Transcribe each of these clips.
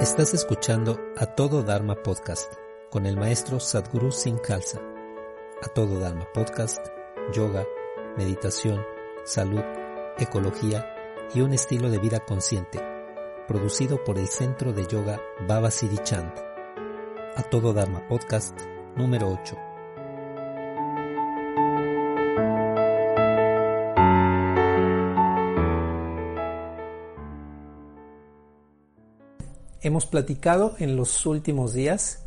Estás escuchando A Todo Dharma Podcast con el maestro Sadhguru Singh Khalsa. A Todo Dharma Podcast, yoga, meditación, salud, ecología y un estilo de vida consciente, producido por el Centro de Yoga Baba Siddhi Chand. A Todo Dharma Podcast número 8. Hemos platicado en los últimos días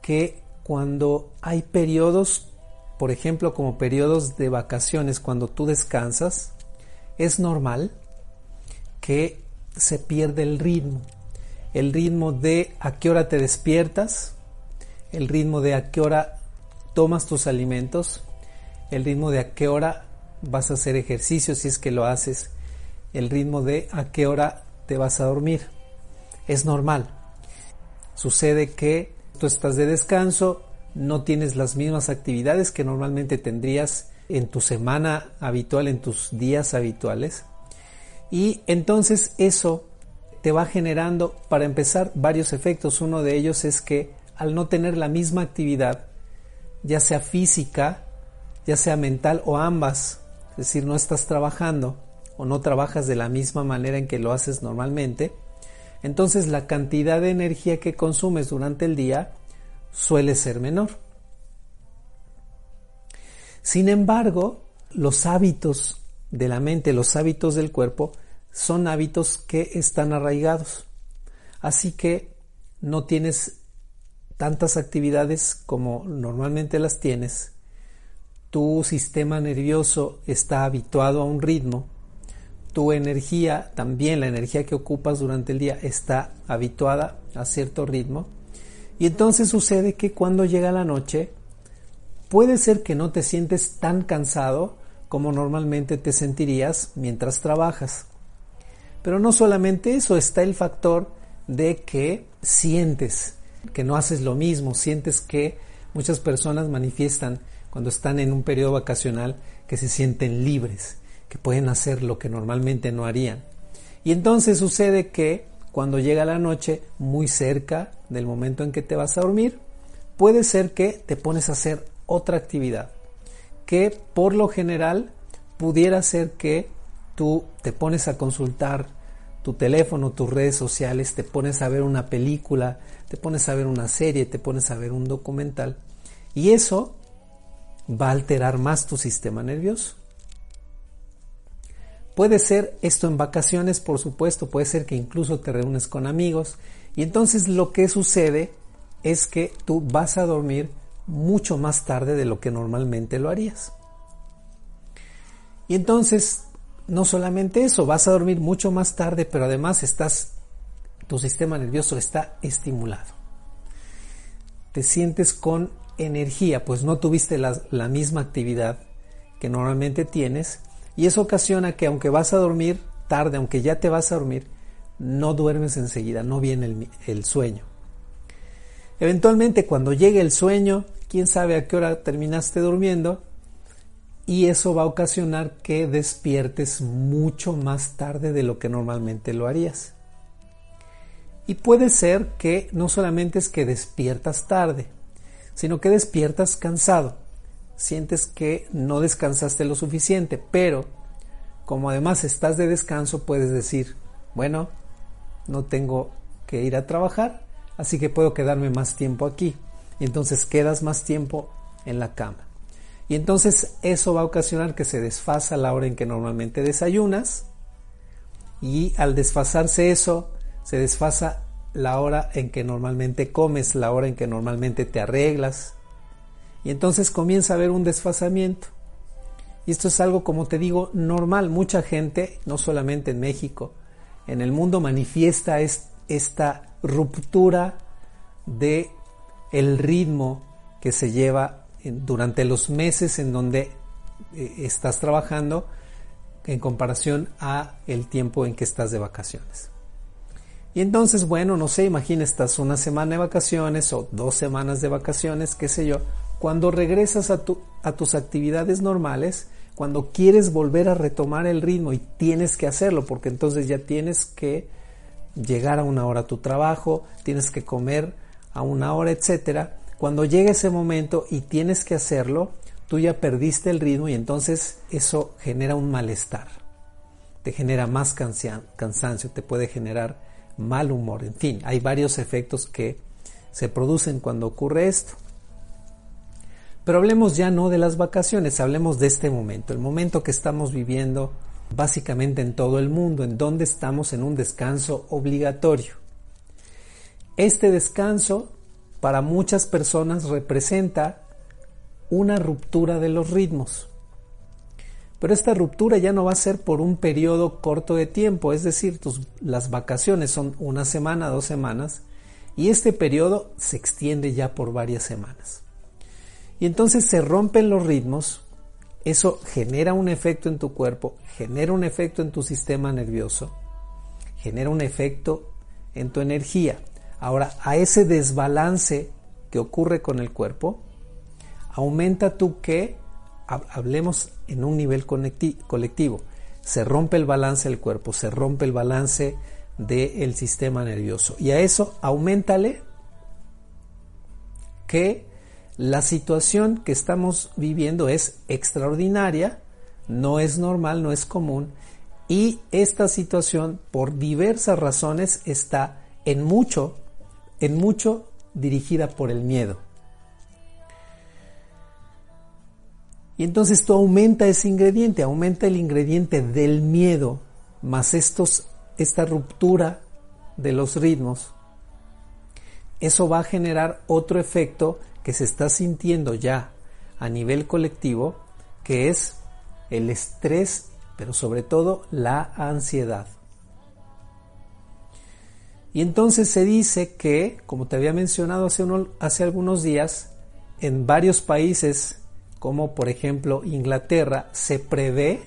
que cuando hay periodos, por ejemplo, como periodos de vacaciones, cuando tú descansas, es normal que se pierda el ritmo. El ritmo de a qué hora te despiertas, el ritmo de a qué hora tomas tus alimentos, el ritmo de a qué hora vas a hacer ejercicio si es que lo haces, el ritmo de a qué hora te vas a dormir es normal. Sucede que tú estás de descanso, no tienes las mismas actividades que normalmente tendrías en tu semana habitual, en tus días habituales. Y entonces eso te va generando, para empezar, varios efectos. Uno de ellos es que al no tener la misma actividad, ya sea física, ya sea mental o ambas, es decir, no estás trabajando o no trabajas de la misma manera en que lo haces normalmente, entonces la cantidad de energía que consumes durante el día suele ser menor. Sin embargo, los hábitos de la mente, los hábitos del cuerpo, son hábitos que están arraigados. Así que no tienes tantas actividades como normalmente las tienes. Tu sistema nervioso está habituado a un ritmo tu energía, también la energía que ocupas durante el día, está habituada a cierto ritmo. Y entonces sucede que cuando llega la noche, puede ser que no te sientes tan cansado como normalmente te sentirías mientras trabajas. Pero no solamente eso, está el factor de que sientes que no haces lo mismo, sientes que muchas personas manifiestan cuando están en un periodo vacacional que se sienten libres, que pueden hacer lo que normalmente no harían. Y entonces sucede que cuando llega la noche, muy cerca del momento en que te vas a dormir, puede ser que te pones a hacer otra actividad, que por lo general pudiera ser que tú te pones a consultar tu teléfono, tus redes sociales, te pones a ver una película, te pones a ver una serie, te pones a ver un documental, y eso va a alterar más tu sistema nervioso. Puede ser esto en vacaciones, por supuesto, puede ser que incluso te reúnes con amigos y entonces lo que sucede es que tú vas a dormir mucho más tarde de lo que normalmente lo harías. Y entonces, no solamente eso, vas a dormir mucho más tarde, pero además estás, tu sistema nervioso está estimulado. Te sientes con energía, pues no tuviste la, la misma actividad que normalmente tienes y eso ocasiona que aunque vas a dormir tarde, aunque ya te vas a dormir, no duermes enseguida, no viene el, sueño. Eventualmente cuando llegue el sueño, quién sabe a qué hora terminaste durmiendo, y eso va a ocasionar que despiertes mucho más tarde de lo que normalmente lo harías. Y puede ser que no solamente es que despiertas tarde, sino que despiertas cansado sientes que no descansaste lo suficiente, pero como además estás de descanso, puedes decir, bueno, no tengo que ir a trabajar, así que puedo quedarme más tiempo aquí. Y entonces quedas más tiempo en la cama. Y entonces eso va a ocasionar que se desfasa la hora en que normalmente desayunas. Y al desfasarse eso, se desfasa la hora en que normalmente comes, la hora en que normalmente te arreglas, y entonces comienza a haber un desfasamiento. Y esto es algo, como te digo, normal. Mucha gente, no solamente en México, en el mundo manifiesta esta ruptura de el ritmo que se lleva durante los meses en donde eh, estás trabajando en comparación a el tiempo en que estás de vacaciones. Y entonces, bueno, no sé, imagina estás una semana de vacaciones o dos semanas de vacaciones, qué sé yo, cuando regresas a, tus actividades normales, cuando quieres volver a retomar el ritmo y tienes que hacerlo, porque entonces ya tienes que llegar a una hora a tu trabajo, tienes que comer a una hora, etcétera. Cuando llega ese momento y tienes que hacerlo, tú ya perdiste el ritmo y entonces eso genera un malestar. Te genera más cansancio, te puede generar mal humor, en fin, hay varios efectos que se producen cuando ocurre esto. Pero hablemos ya no de las vacaciones, hablemos de este momento, el momento que estamos viviendo básicamente en todo el mundo, en donde estamos en un descanso obligatorio. Este descanso para muchas personas representa una ruptura de los ritmos. Pero esta ruptura ya no va a ser por un periodo corto de tiempo, es decir, las vacaciones son una semana, dos semanas, y este periodo se extiende ya por varias semanas. Y entonces se rompen los ritmos, eso genera un efecto en tu cuerpo, genera un efecto en tu sistema nervioso, genera un efecto en tu energía. Ahora, a ese desbalance que ocurre con el cuerpo, aumenta tú que, hablemos en un nivel colectivo, se rompe el balance del cuerpo, se rompe el balance del sistema nervioso. Y a eso aumentale que la situación que estamos viviendo es extraordinaria, no es normal, no es común y esta situación por diversas razones está en mucho, en mucho dirigida por el miedo. Y entonces esto aumenta ese ingrediente, aumenta el ingrediente del miedo, más estos, esta ruptura de los ritmos. Eso va a generar otro efecto que se está sintiendo ya a nivel colectivo, que es el estrés, pero sobre todo la ansiedad. Y entonces se dice que, como te había mencionado hace, hace algunos días, en varios países, como por ejemplo Inglaterra, se prevé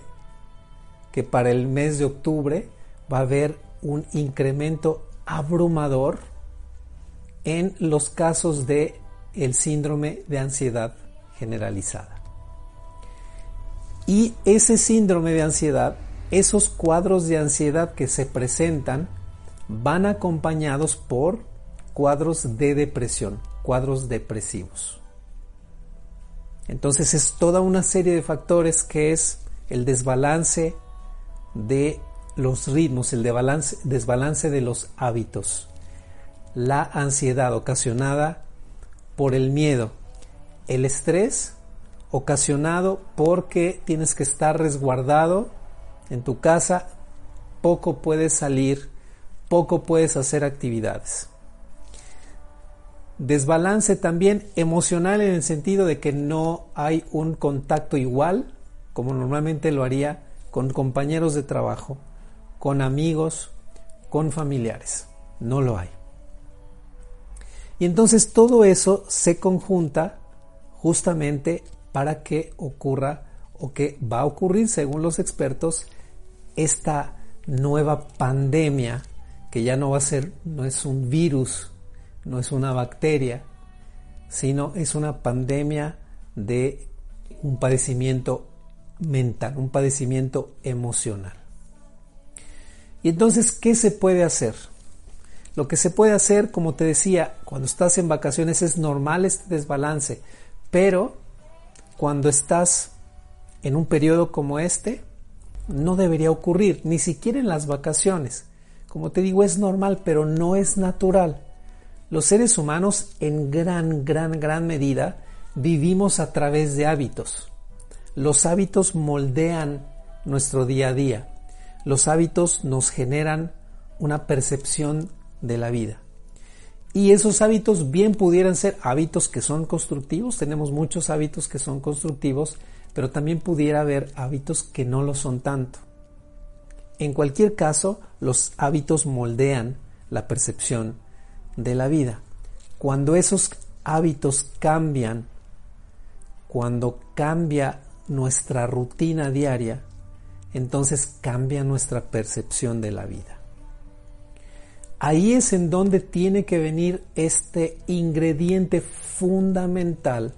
que para el mes de octubre va a haber un incremento abrumador en los casos de el síndrome de ansiedad generalizada. Y ese síndrome de ansiedad, esos cuadros de ansiedad que se presentan, van acompañados por cuadros de depresión, cuadros depresivos. Entonces es toda una serie de factores que es el desbalance de los ritmos, el desbalance de los hábitos, la ansiedad ocasionada por el miedo, el estrés ocasionado porque tienes que estar resguardado en tu casa, poco puedes salir, poco puedes hacer actividades. Desbalance también emocional en el sentido de que no hay un contacto igual como normalmente lo haría con compañeros de trabajo, con amigos, con familiares. No lo hay. Y entonces todo eso se conjunta justamente para que ocurra o que va a ocurrir, según los expertos, esta nueva pandemia que ya no va a ser, no es un virus, no es una bacteria, sino es una pandemia de un padecimiento mental, un padecimiento emocional. Y entonces, ¿qué se puede hacer? Lo que se puede hacer, como te decía, cuando estás en vacaciones es normal este desbalance, pero cuando estás en un periodo como este, no debería ocurrir, ni siquiera en las vacaciones. Como te digo, es normal, pero no es natural. Los seres humanos en gran, gran, gran medida vivimos a través de hábitos. Los hábitos moldean nuestro día a día. Los hábitos nos generan una percepción de la vida. Y esos hábitos bien pudieran ser hábitos que son constructivos, tenemos muchos hábitos que son constructivos, pero también pudiera haber hábitos que no lo son tanto. En cualquier caso, los hábitos moldean la percepción de la vida. Cuando esos hábitos cambian, cuando cambia nuestra rutina diaria, entonces cambia nuestra percepción de la vida. Ahí es en donde tiene que venir este ingrediente fundamental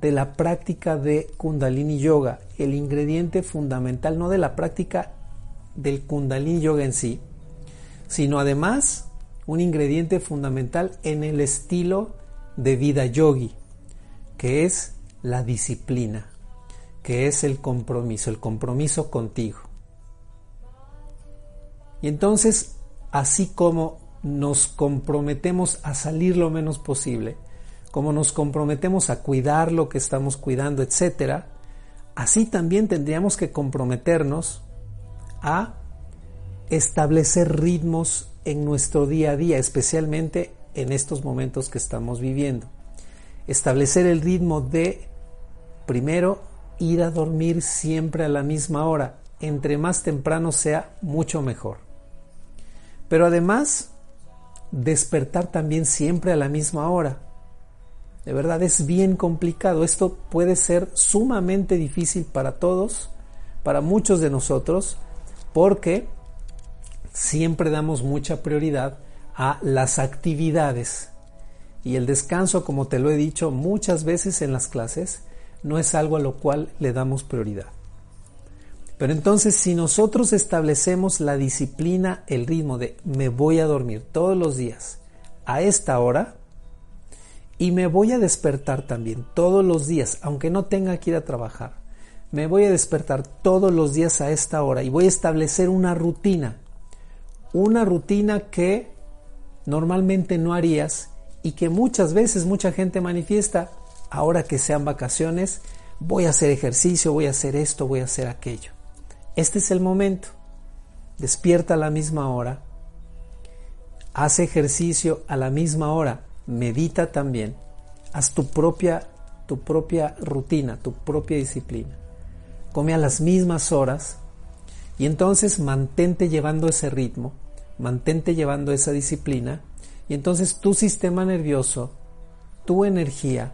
de la práctica de Kundalini Yoga, el ingrediente fundamental no de la práctica del Kundalini Yoga en sí, sino además un ingrediente fundamental en el estilo de vida yogi, que es la disciplina, que es el compromiso, el compromiso contigo. Y entonces, así como nos comprometemos a salir lo menos posible, como nos comprometemos a cuidar lo que estamos cuidando, etc., así también tendríamos que comprometernos a establecer ritmos en nuestro día a día, especialmente en estos momentos que estamos viviendo. Establecer el ritmo de, primero, ir a dormir siempre a la misma hora. Entre más temprano sea, mucho mejor. Pero además, despertar también siempre a la misma hora. De verdad es bien complicado. Esto puede ser sumamente difícil para todos, para muchos de nosotros, porque siempre damos mucha prioridad a las actividades. Y el descanso, como te lo he dicho muchas veces en las clases, no es algo a lo cual le damos prioridad. Pero entonces si nosotros establecemos la disciplina, el ritmo de me voy a dormir todos los días a esta hora, y me voy a despertar también todos los días, aunque no tenga que ir a trabajar. Me voy a despertar todos los días a esta hora y voy a establecer una rutina. Una rutina que normalmente no harías y que muchas veces mucha gente manifiesta, ahora que sean vacaciones, voy a hacer ejercicio, voy a hacer esto, voy a hacer aquello. Este es el momento. Despierta a la misma hora. Haz ejercicio a la misma hora medita también, haz tu propia, tu propia rutina, tu propia disciplina. Come a las mismas horas y entonces mantente llevando ese ritmo, mantente llevando esa disciplina y entonces tu sistema nervioso, tu energía,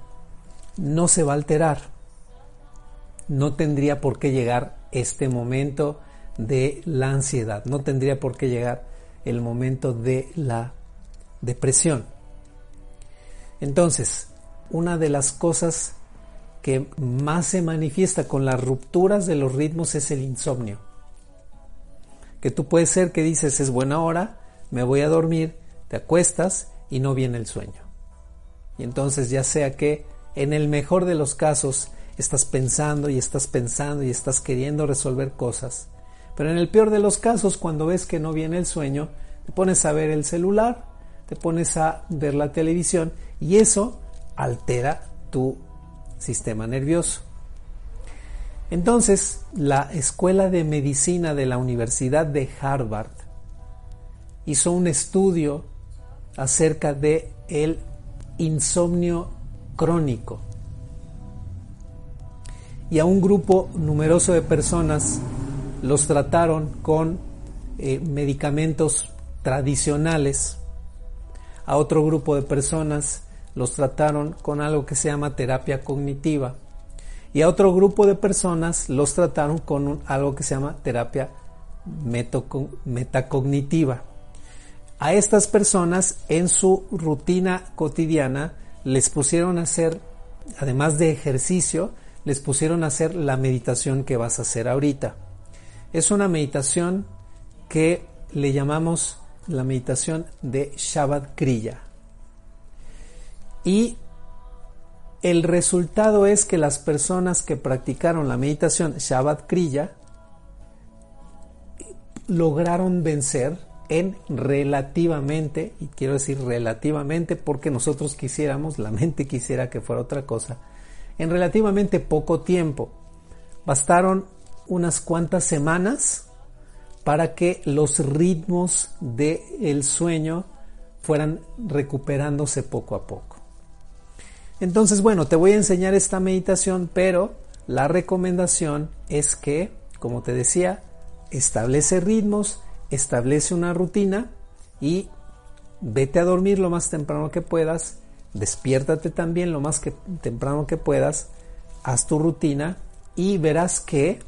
no se va a alterar. No tendría por qué llegar este momento de la ansiedad, no tendría por qué llegar el momento de la depresión. Entonces, una de las cosas que más se manifiesta con las rupturas de los ritmos es el insomnio. Que tú puedes ser que dices es buena hora, me voy a dormir, te acuestas y no viene el sueño. Y entonces ya sea que en el mejor de los casos estás pensando y estás pensando y estás queriendo resolver cosas, pero en el peor de los casos cuando ves que no viene el sueño, te pones a ver el celular te pones a ver la televisión y eso altera tu sistema nervioso. Entonces, la Escuela de Medicina de la Universidad de Harvard hizo un estudio acerca de el insomnio crónico. Y a un grupo numeroso de personas los trataron con eh, medicamentos tradicionales a otro grupo de personas los trataron con algo que se llama terapia cognitiva y a otro grupo de personas los trataron con algo que se llama terapia metacognitiva. A estas personas en su rutina cotidiana les pusieron a hacer, además de ejercicio, les pusieron a hacer la meditación que vas a hacer ahorita. Es una meditación que le llamamos la meditación de Shabbat Kriya. Y el resultado es que las personas que practicaron la meditación Shabbat Kriya lograron vencer en relativamente, y quiero decir relativamente porque nosotros quisiéramos, la mente quisiera que fuera otra cosa, en relativamente poco tiempo. Bastaron unas cuantas semanas para que los ritmos del sueño fueran recuperándose poco a poco. Entonces, bueno, te voy a enseñar esta meditación, pero la recomendación es que, como te decía, establece ritmos, establece una rutina y vete a dormir lo más temprano que puedas, despiértate también lo más temprano que puedas, haz tu rutina y verás que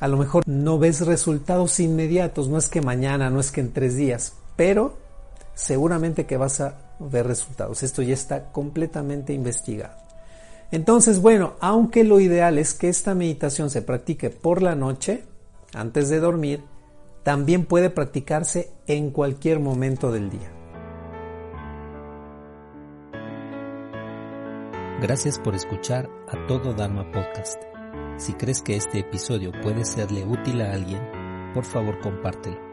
a lo mejor no ves resultados inmediatos, no es que mañana, no es que en tres días, pero seguramente que vas a ver resultados. Esto ya está completamente investigado. Entonces, bueno, aunque lo ideal es que esta meditación se practique por la noche, antes de dormir, también puede practicarse en cualquier momento del día. Gracias por escuchar a Todo Dharma Podcast. Si crees que este episodio puede serle útil a alguien, por favor compártelo.